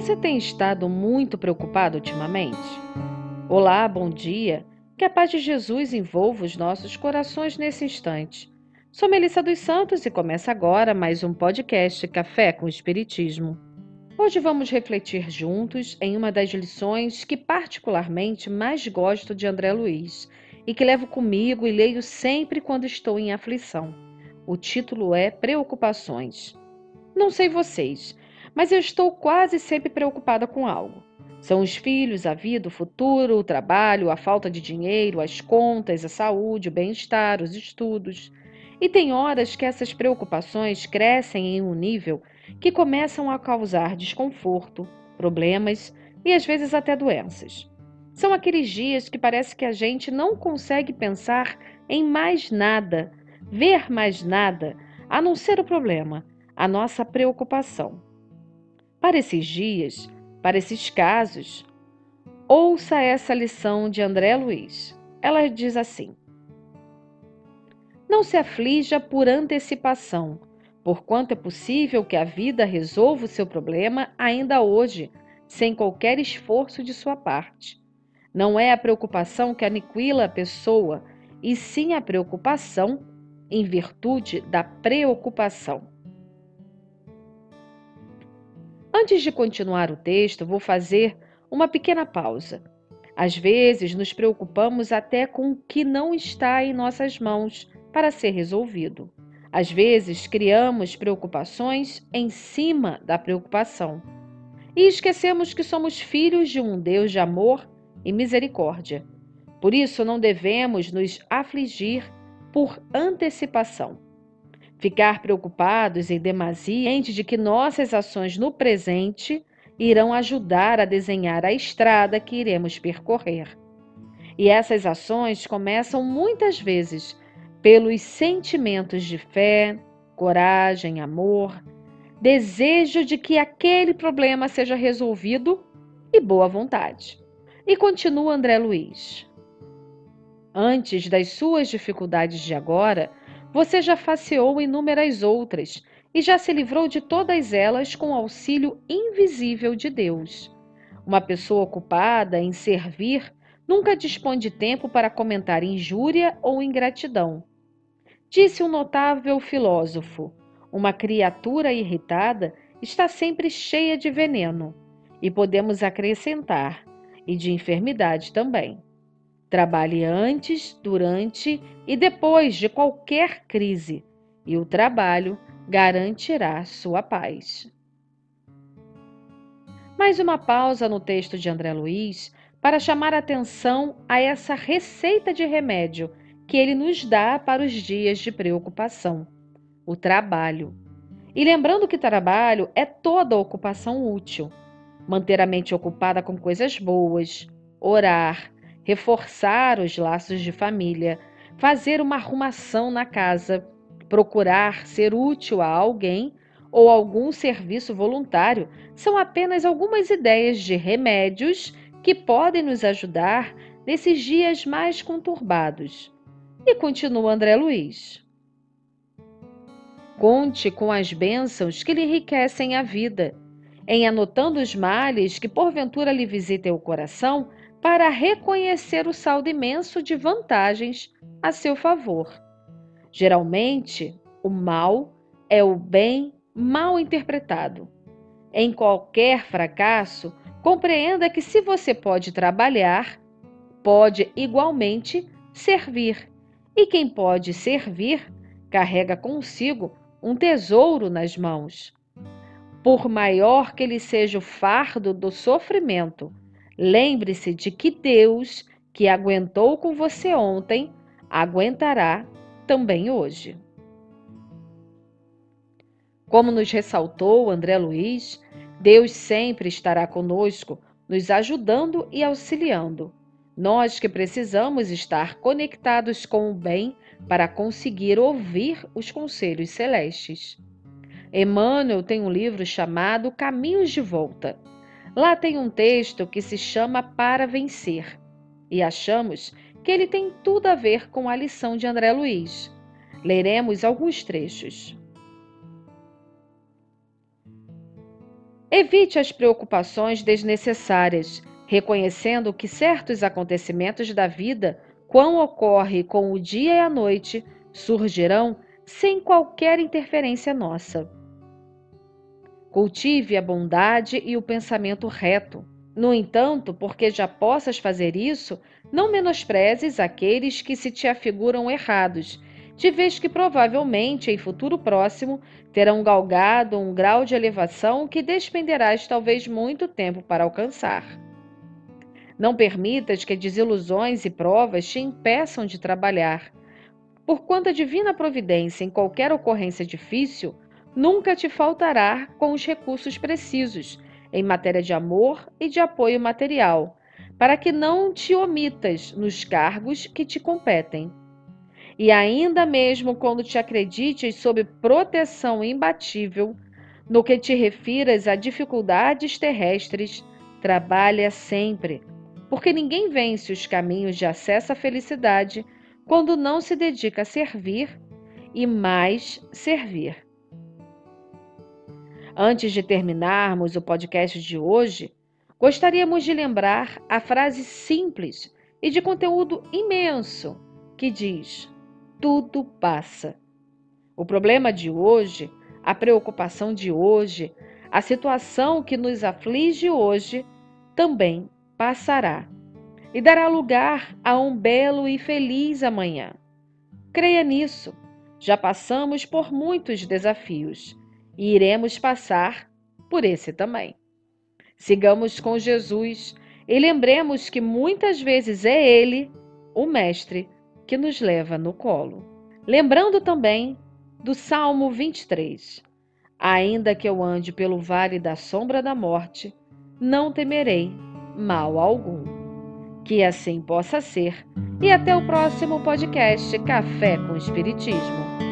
Você tem estado muito preocupado ultimamente? Olá, bom dia. Que a paz de Jesus envolva os nossos corações nesse instante. Sou Melissa dos Santos e começa agora mais um podcast Café com Espiritismo. Hoje vamos refletir juntos em uma das lições que particularmente mais gosto de André Luiz e que levo comigo e leio sempre quando estou em aflição. O título é Preocupações. Não sei vocês, mas eu estou quase sempre preocupada com algo. São os filhos, a vida, o futuro, o trabalho, a falta de dinheiro, as contas, a saúde, o bem-estar, os estudos. E tem horas que essas preocupações crescem em um nível que começam a causar desconforto, problemas e às vezes até doenças. São aqueles dias que parece que a gente não consegue pensar em mais nada, ver mais nada, a não ser o problema, a nossa preocupação. Para esses dias, para esses casos, ouça essa lição de André Luiz. Ela diz assim: Não se aflija por antecipação, porquanto é possível que a vida resolva o seu problema ainda hoje, sem qualquer esforço de sua parte. Não é a preocupação que aniquila a pessoa, e sim a preocupação em virtude da preocupação. Antes de continuar o texto, vou fazer uma pequena pausa. Às vezes, nos preocupamos até com o que não está em nossas mãos para ser resolvido. Às vezes, criamos preocupações em cima da preocupação e esquecemos que somos filhos de um Deus de amor e misericórdia. Por isso, não devemos nos afligir por antecipação. Ficar preocupados em demasia de que nossas ações no presente irão ajudar a desenhar a estrada que iremos percorrer. E essas ações começam muitas vezes pelos sentimentos de fé, coragem, amor, desejo de que aquele problema seja resolvido e boa vontade. E continua André Luiz. Antes das suas dificuldades de agora, você já faceou inúmeras outras e já se livrou de todas elas com o auxílio invisível de Deus. Uma pessoa ocupada em servir nunca dispõe de tempo para comentar injúria ou ingratidão. Disse um notável filósofo: uma criatura irritada está sempre cheia de veneno, e podemos acrescentar, e de enfermidade também. Trabalhe antes, durante e depois de qualquer crise, e o trabalho garantirá sua paz. Mais uma pausa no texto de André Luiz para chamar atenção a essa receita de remédio que ele nos dá para os dias de preocupação: o trabalho. E lembrando que trabalho é toda ocupação útil. Manter a mente ocupada com coisas boas, orar, reforçar os laços de família, fazer uma arrumação na casa, procurar ser útil a alguém ou algum serviço voluntário são apenas algumas ideias de remédios que podem nos ajudar nesses dias mais conturbados. E continua André Luiz. Conte com as bênçãos que lhe enriquecem a vida. Em anotando os males que porventura lhe visitem o coração, para reconhecer o saldo imenso de vantagens a seu favor. Geralmente, o mal é o bem mal interpretado. Em qualquer fracasso, compreenda que se você pode trabalhar, pode igualmente servir. E quem pode servir, carrega consigo um tesouro nas mãos. Por maior que lhe seja o fardo do sofrimento, Lembre-se de que Deus, que aguentou com você ontem, aguentará também hoje. Como nos ressaltou André Luiz, Deus sempre estará conosco, nos ajudando e auxiliando. Nós que precisamos estar conectados com o bem para conseguir ouvir os conselhos celestes. Emmanuel tem um livro chamado Caminhos de Volta Lá tem um texto que se chama Para Vencer e achamos que ele tem tudo a ver com a lição de André Luiz. Leremos alguns trechos. Evite as preocupações desnecessárias, reconhecendo que certos acontecimentos da vida, quão ocorre com o dia e a noite, surgirão sem qualquer interferência nossa. Cultive a bondade e o pensamento reto. No entanto, porque já possas fazer isso, não menosprezes aqueles que se te afiguram errados, de vez que provavelmente em futuro próximo terão galgado um grau de elevação que despenderás talvez muito tempo para alcançar. Não permitas que desilusões e provas te impeçam de trabalhar. Porquanto a divina providência em qualquer ocorrência difícil nunca te faltará com os recursos precisos em matéria de amor e de apoio material, para que não te omitas nos cargos que te competem. E ainda mesmo quando te acredites sob proteção imbatível, no que te refiras a dificuldades terrestres, trabalha sempre, porque ninguém vence os caminhos de acesso à felicidade quando não se dedica a servir e mais servir. Antes de terminarmos o podcast de hoje, gostaríamos de lembrar a frase simples e de conteúdo imenso que diz: tudo passa. O problema de hoje, a preocupação de hoje, a situação que nos aflige hoje também passará e dará lugar a um belo e feliz amanhã. Creia nisso. Já passamos por muitos desafios e iremos passar por esse também. Sigamos com Jesus e lembremos que muitas vezes é Ele, o Mestre, que nos leva no colo. Lembrando também do Salmo 23. Ainda que eu ande pelo vale da sombra da morte, não temerei mal algum. Que assim possa ser. E até o próximo podcast Café com Espiritismo.